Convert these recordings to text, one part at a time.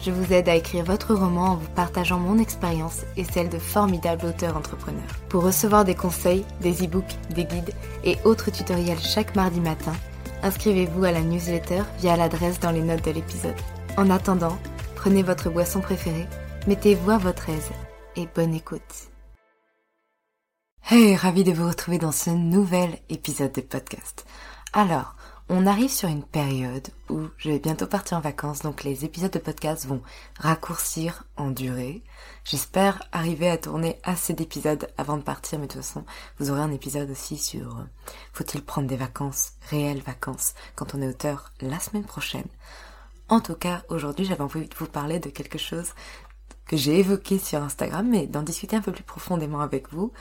je vous aide à écrire votre roman en vous partageant mon expérience et celle de formidables auteurs entrepreneurs. Pour recevoir des conseils, des e-books, des guides et autres tutoriels chaque mardi matin, inscrivez-vous à la newsletter via l'adresse dans les notes de l'épisode. En attendant, prenez votre boisson préférée, mettez-vous à votre aise et bonne écoute. Hey, ravi de vous retrouver dans ce nouvel épisode de podcast. Alors, on arrive sur une période où je vais bientôt partir en vacances, donc les épisodes de podcast vont raccourcir en durée. J'espère arriver à tourner assez d'épisodes avant de partir, mais de toute façon, vous aurez un épisode aussi sur euh, faut-il prendre des vacances, réelles vacances, quand on est auteur la semaine prochaine. En tout cas, aujourd'hui, j'avais envie de vous parler de quelque chose que j'ai évoqué sur Instagram, mais d'en discuter un peu plus profondément avec vous.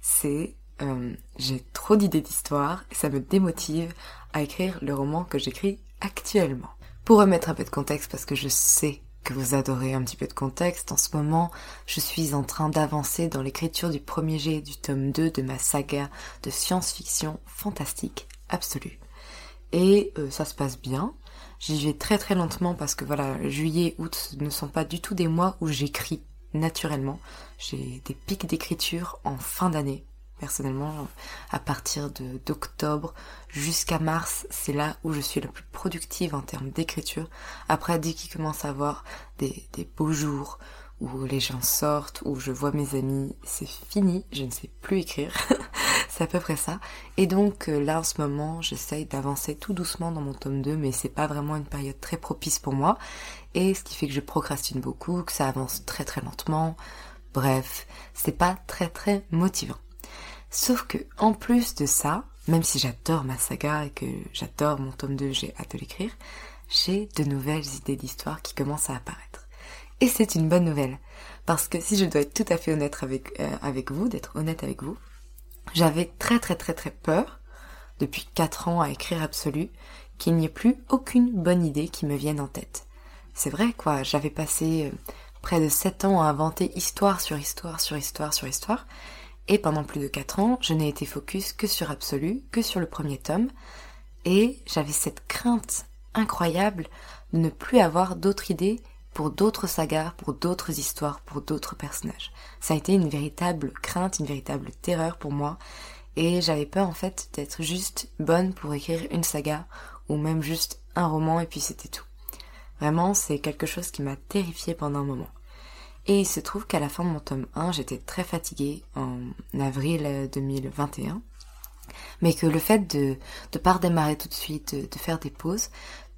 C'est euh, j'ai trop d'idées d'histoire et ça me démotive à écrire le roman que j'écris actuellement. Pour remettre un peu de contexte, parce que je sais que vous adorez un petit peu de contexte, en ce moment, je suis en train d'avancer dans l'écriture du premier jet du tome 2 de ma saga de science-fiction fantastique absolue. Et euh, ça se passe bien. J'y vais très très lentement parce que voilà, juillet, août ne sont pas du tout des mois où j'écris naturellement. J'ai des pics d'écriture en fin d'année, personnellement, à partir d'octobre jusqu'à mars, c'est là où je suis la plus productive en termes d'écriture. Après, dès qu'il commence à avoir des, des beaux jours où les gens sortent, où je vois mes amis, c'est fini, je ne sais plus écrire. c'est à peu près ça. Et donc euh, là en ce moment, j'essaye d'avancer tout doucement dans mon tome 2, mais c'est pas vraiment une période très propice pour moi. Et ce qui fait que je procrastine beaucoup, que ça avance très très lentement. Bref, c'est pas très très motivant. Sauf que, en plus de ça, même si j'adore ma saga et que j'adore mon tome 2, j'ai hâte de l'écrire, j'ai de nouvelles idées d'histoire qui commencent à apparaître. Et c'est une bonne nouvelle, parce que si je dois être tout à fait honnête avec, euh, vous, d'être honnête avec vous, j'avais très très très très peur, depuis 4 ans à écrire absolu, qu'il n'y ait plus aucune bonne idée qui me vienne en tête. C'est vrai quoi, j'avais passé euh, près de 7 ans à inventer histoire sur histoire sur histoire sur histoire, et pendant plus de 4 ans, je n'ai été focus que sur Absolu, que sur le premier tome, et j'avais cette crainte incroyable de ne plus avoir d'autres idées pour d'autres sagas, pour d'autres histoires, pour d'autres personnages. Ça a été une véritable crainte, une véritable terreur pour moi, et j'avais peur en fait d'être juste bonne pour écrire une saga, ou même juste un roman, et puis c'était tout. Vraiment, c'est quelque chose qui m'a terrifiée pendant un moment. Et il se trouve qu'à la fin de mon tome 1, j'étais très fatiguée en avril 2021. Mais que le fait de ne pas redémarrer tout de suite, de, faire des pauses,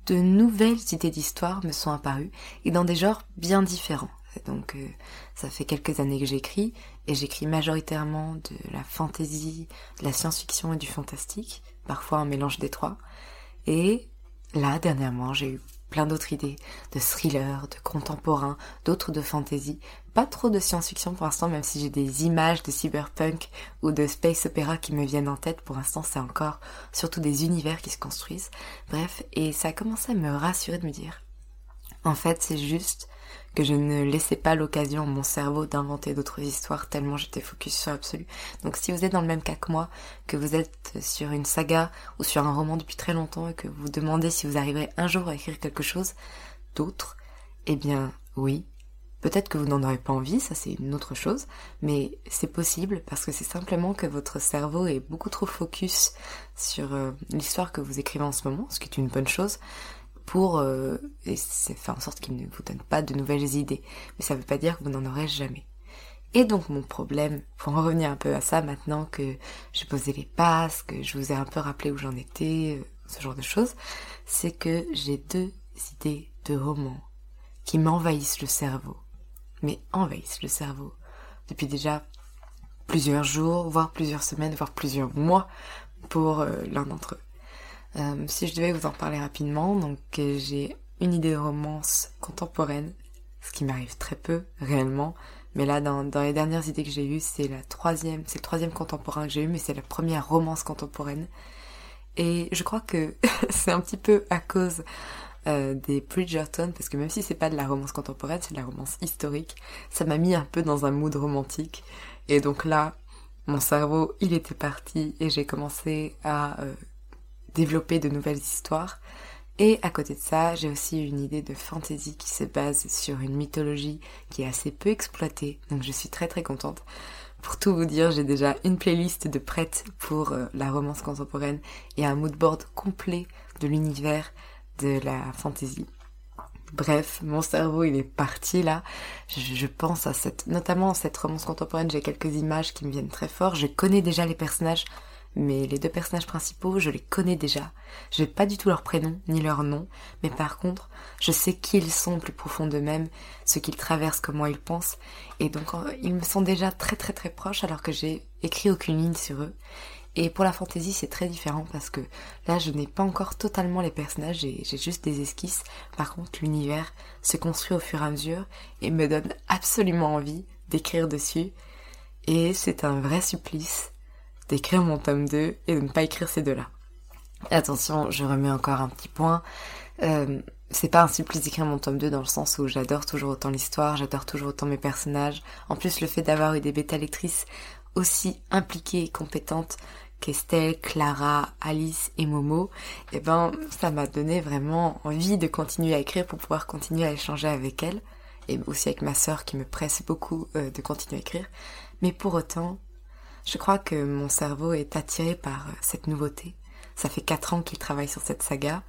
de nouvelles idées d'histoire me sont apparues et dans des genres bien différents. Donc euh, ça fait quelques années que j'écris et j'écris majoritairement de la fantasy, de la science-fiction et du fantastique, parfois un mélange des trois. Et là, dernièrement, j'ai eu plein d'autres idées, de thrillers, de contemporains, d'autres de fantasy. Pas trop de science-fiction pour l'instant, même si j'ai des images de cyberpunk ou de space opéra qui me viennent en tête. Pour l'instant, c'est encore surtout des univers qui se construisent. Bref, et ça a commencé à me rassurer de me dire, En fait, c'est juste que je ne laissais pas l'occasion à mon cerveau d'inventer d'autres histoires tellement j'étais focus sur l'absolu. Donc si vous êtes dans le même cas que moi, que vous êtes sur une saga ou sur un roman depuis très longtemps et que vous vous demandez si vous arriverez un jour à écrire quelque chose d'autre, eh bien oui, Peut-être que vous n'en aurez pas envie, ça c'est une autre chose, mais c'est possible parce que c'est simplement que votre cerveau est beaucoup trop focus sur euh, l'histoire que vous écrivez en ce moment, ce qui est une bonne chose, pour euh, et faire en sorte qu'il ne vous donne pas de nouvelles idées. Mais ça ne veut pas dire que vous n'en aurez jamais. Et donc mon problème, pour en revenir un peu à ça maintenant que j'ai posé les passes, que je vous ai un peu rappelé où j'en étais, euh, ce genre de choses, c'est que j'ai deux idées de romans qui m'envahissent le cerveau mais envahissent le cerveau depuis déjà plusieurs jours, voire plusieurs semaines, voire plusieurs mois pour euh, l'un d'entre eux. Euh, si je devais vous en parler rapidement, donc euh, j'ai une idée de romance contemporaine, ce qui m'arrive très peu réellement, mais là dans, dans les dernières idées que j'ai eues, c'est la troisième, c'est le troisième contemporain que j'ai eu, mais c'est la première romance contemporaine. Et je crois que c'est un petit peu à cause euh, des Bridgerton, parce que même si c'est pas de la romance contemporaine, c'est de la romance historique, ça m'a mis un peu dans un mood romantique. Et donc là, mon cerveau, il était parti et j'ai commencé à développer de nouvelles histoires. Et à côté de ça, j'ai aussi une idée de fantasy qui se base sur une mythologie qui est assez peu exploitée, donc je suis très très contente. Pour tout vous dire, j'ai déjà une playlist de prêtes pour euh, la romance contemporaine et un moodboard complet de l'univers de la fantaisie. Bref, mon cerveau il est parti là. Je, pense à cette, notamment cette romance contemporaine, j'ai quelques images qui me viennent très fort. Je connais déjà les personnages, mais les deux personnages principaux, je les connais déjà. Je n'ai pas du tout leur prénom ni leur nom, mais par contre, je sais qui ils sont plus profond d'eux-mêmes, ce qu'ils traversent, comment ils pensent, et donc ils me sont déjà très très très proches alors que j'ai écrit aucune ligne sur eux. Et pour la fantaisie, c'est très différent parce que là, je n'ai pas encore totalement les personnages, j'ai juste des esquisses. Par contre, l'univers se construit au fur et à mesure et me donne absolument envie d'écrire dessus. Et c'est un vrai supplice d'écrire mon tome 2 et de ne pas écrire ces deux-là. Attention, je remets encore un petit point. Euh, c'est pas un supplice d'écrire mon tome 2 dans le sens où j'adore toujours autant l'histoire, j'adore toujours autant mes personnages. En plus, le fait d'avoir eu des bêta lectrices aussi impliquées et compétentes qu'Estelle, Clara, Alice et Momo, eh ben ça m'a donné vraiment envie de continuer à écrire pour pouvoir continuer à échanger avec elle et aussi avec ma sœur qui me presse beaucoup euh, de continuer à écrire. Mais pour autant, je crois que mon cerveau est attiré par euh, cette nouveauté. Ça fait quatre ans qu'il travaille sur cette saga.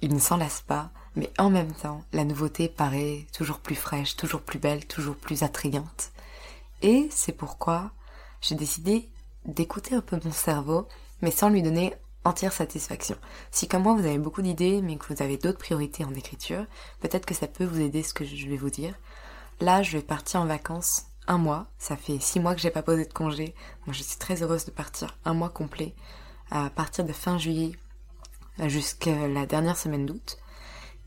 Il ne s'en lasse pas, mais en même temps, la nouveauté paraît toujours plus fraîche, toujours plus belle, toujours plus attrayante. Et c'est pourquoi j'ai décidé d'écouter un peu mon cerveau, mais sans lui donner entière satisfaction. Si comme moi vous avez beaucoup d'idées, mais que vous avez d'autres priorités en écriture, peut-être que ça peut vous aider ce que je vais vous dire. Là, je vais partir en vacances un mois. Ça fait six mois que j'ai pas posé de congé. Moi, je suis très heureuse de partir un mois complet à partir de fin juillet jusqu'à la dernière semaine d'août.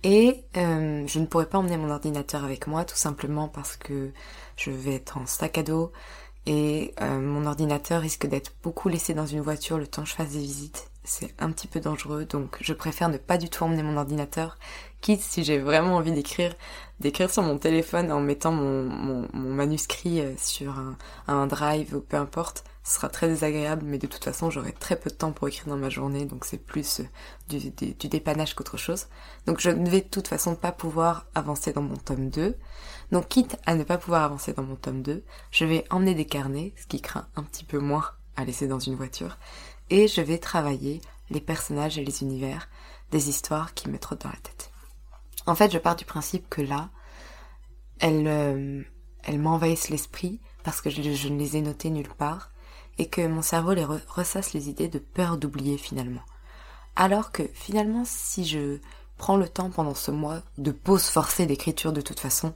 Et euh, je ne pourrai pas emmener mon ordinateur avec moi, tout simplement parce que je vais être en sac à dos et euh, mon ordinateur risque d'être beaucoup laissé dans une voiture le temps que je fasse des visites. C'est un petit peu dangereux, donc je préfère ne pas du tout emmener mon ordinateur, quitte si j'ai vraiment envie d'écrire, d'écrire sur mon téléphone en mettant mon, manuscrit euh, sur un, un, drive ou peu importe. Ce sera très désagréable, mais de toute façon j'aurai très peu de temps pour écrire dans ma journée, donc c'est plus euh, du, du, du dépannage qu'autre chose. Donc je ne vais de toute façon pas pouvoir avancer dans mon tome 2. Donc quitte à ne pas pouvoir avancer dans mon tome 2, je vais emmener des carnets, ce qui craint un petit peu moins à laisser dans une voiture, et je vais travailler les personnages et les univers des histoires qui me trottent dans la tête. En fait, je pars du principe que là, elles, m'envahissent l'esprit parce que je, ne les ai notées nulle part et que mon cerveau les ressasse les idées de peur d'oublier finalement. Alors que finalement, si je prends le temps pendant ce mois de pause forcée d'écriture de toute façon,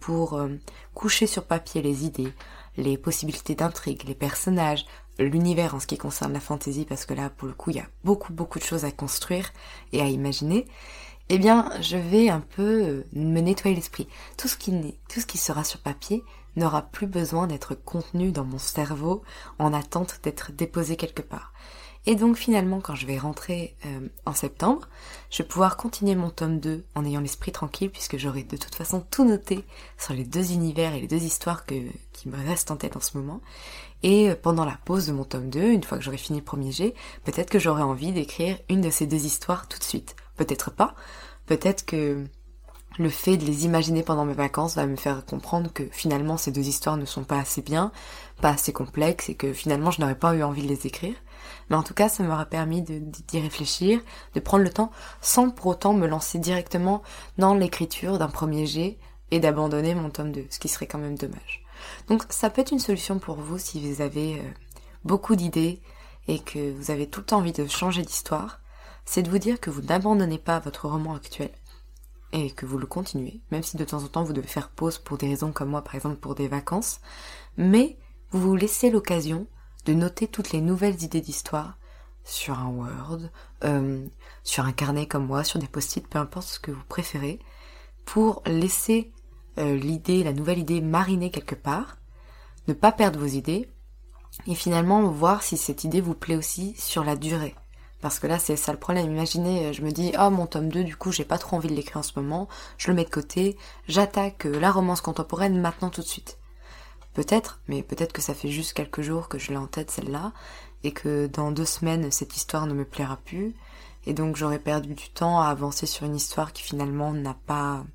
pour euh, coucher sur papier les idées, les possibilités d'intrigue, les personnages, l'univers en ce qui concerne la fantaisie, parce que là, pour le coup, il y a beaucoup, beaucoup de choses à construire et à imaginer, eh bien, je vais un peu euh, me nettoyer l'esprit. Tout ce qui tout ce qui sera sur papier n'aura plus besoin d'être contenu dans mon cerveau en attente d'être déposé quelque part. Et donc finalement, quand je vais rentrer euh, en septembre, je vais pouvoir continuer mon tome 2 en ayant l'esprit tranquille puisque j'aurai de toute façon tout noté sur les deux univers et les deux histoires que, qui me restent en tête en ce moment. Et euh, pendant la pause de mon tome 2, une fois que j'aurai fini le premier jet, peut-être que j'aurai envie d'écrire une de ces deux histoires tout de suite. Peut-être pas. Peut-être que le fait de les imaginer pendant mes vacances va me faire comprendre que finalement ces deux histoires ne sont pas assez bien, pas assez complexes et que finalement je n'aurais pas eu envie de les écrire. Mais en tout cas, ça m'aura permis d'y réfléchir, de prendre le temps sans pour autant me lancer directement dans l'écriture d'un premier jet et d'abandonner mon tome 2, ce qui serait quand même dommage. Donc ça peut être une solution pour vous si vous avez euh, beaucoup d'idées et que vous avez tout le temps envie de changer d'histoire, c'est de vous dire que vous n'abandonnez pas votre roman actuel et que vous le continuez, même si de temps en temps vous devez faire pause pour des raisons comme moi, par exemple pour des vacances, mais vous vous laissez l'occasion de noter toutes les nouvelles idées d'histoire sur un Word, euh, sur un carnet comme moi, sur des post-it, peu importe ce que vous préférez, pour laisser euh, l'idée, la nouvelle idée mariner quelque part, ne pas perdre vos idées, et finalement voir si cette idée vous plaît aussi sur la durée. Parce que là, c'est ça le problème. Imaginez, euh, je me dis, oh, mon tome 2, du coup, j'ai pas trop envie de l'écrire en ce moment, je le mets de côté, j'attaque la romance contemporaine maintenant tout de suite. Peut-être, mais peut-être que ça fait juste quelques jours que je l'ai en tête celle-là, et que dans deux semaines cette histoire ne me plaira plus, et donc j'aurais perdu du temps à avancer sur une histoire qui finalement n'a pas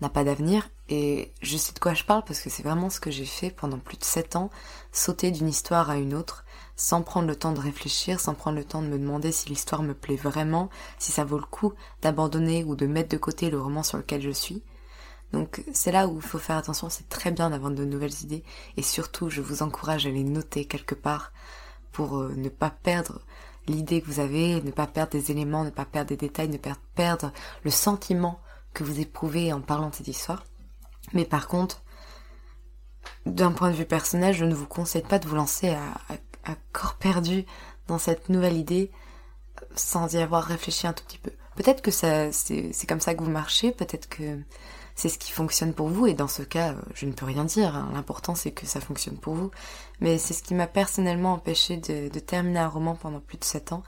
n'a pas d'avenir. Et je sais de quoi je parle parce que c'est vraiment ce que j'ai fait pendant plus de sept ans, sauter d'une histoire à une autre, sans prendre le temps de réfléchir, sans prendre le temps de me demander si l'histoire me plaît vraiment, si ça vaut le coup d'abandonner ou de mettre de côté le roman sur lequel je suis. Donc c'est là où il faut faire attention, c'est très bien d'avoir de nouvelles idées et surtout je vous encourage à les noter quelque part pour euh, ne pas perdre l'idée que vous avez, ne pas perdre des éléments, ne pas perdre des détails, ne pas perdre le sentiment que vous éprouvez en parlant de cette histoire. Mais par contre, d'un point de vue personnel, je ne vous conseille pas de vous lancer à, à corps perdu dans cette nouvelle idée sans y avoir réfléchi un tout petit peu. Peut-être que c'est comme ça que vous marchez, peut-être que c'est ce qui fonctionne pour vous, et dans ce cas, euh, je ne peux rien dire. Hein. L'important, c'est que ça fonctionne pour vous. Mais c'est ce qui m'a personnellement empêché de, terminer un roman pendant plus de 7 ans.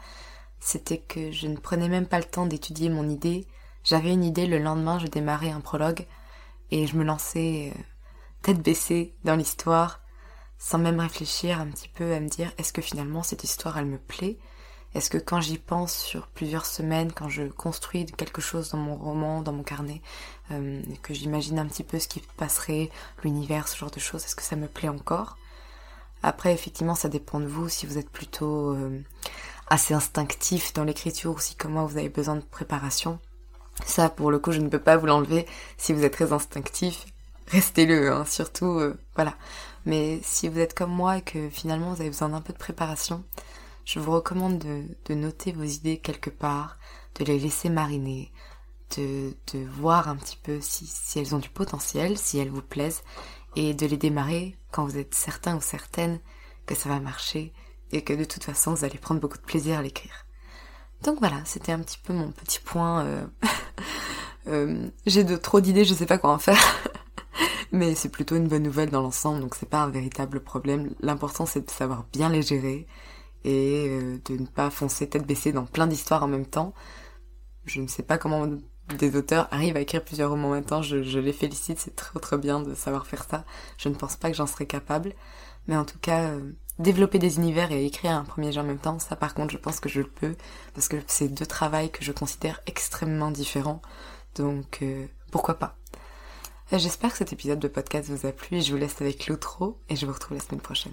C'était que je ne prenais même pas le temps d'étudier mon idée. J'avais une idée, le lendemain, je démarrais un prologue, et je me lançais euh, tête baissée dans l'histoire, sans même réfléchir un petit peu à me dire, est-ce que finalement cette histoire, elle me plaît? Est-ce que quand j'y pense sur plusieurs semaines, quand je construis quelque chose dans mon roman, dans mon carnet, euh, que j'imagine un petit peu ce qui passerait, l'univers, ce genre de choses, est-ce que ça me plaît encore? Après, effectivement, ça dépend de vous, si vous êtes plutôt euh, assez instinctif dans l'écriture ou si comme moi vous avez besoin de préparation. Ça, pour le coup, je ne peux pas vous l'enlever. Si vous êtes très instinctif, restez-le, hein, surtout, euh, voilà. Mais si vous êtes comme moi et que finalement vous avez besoin d'un peu de préparation, je vous recommande de, noter vos idées quelque part, de les laisser mariner, de, voir un petit peu si, elles ont du potentiel, si elles vous plaisent, et de les démarrer quand vous êtes certain ou certaine que ça va marcher et que de toute façon vous allez prendre beaucoup de plaisir à l'écrire. Donc voilà, c'était un petit peu mon petit point. Euh, euh, j'ai de trop d'idées, je sais pas quoi en faire. Mais c'est plutôt une bonne nouvelle dans l'ensemble, donc c'est pas un véritable problème. L'important c'est de savoir bien les gérer et euh, de ne pas foncer tête baissée dans plein d'histoires en même temps. Je ne sais pas comment des auteurs arrivent à écrire plusieurs romans en même temps, je, les félicite, c'est très très bien de savoir faire ça. Je ne pense pas que j'en serais capable, mais en tout cas, euh, développer des univers et écrire un premier jeu en même temps, ça par contre je pense que je le peux, parce que c'est deux travails que je considère extrêmement différents, donc euh, pourquoi pas. J'espère que cet épisode de podcast vous a plu je vous laisse avec l'outro et je vous retrouve la semaine prochaine.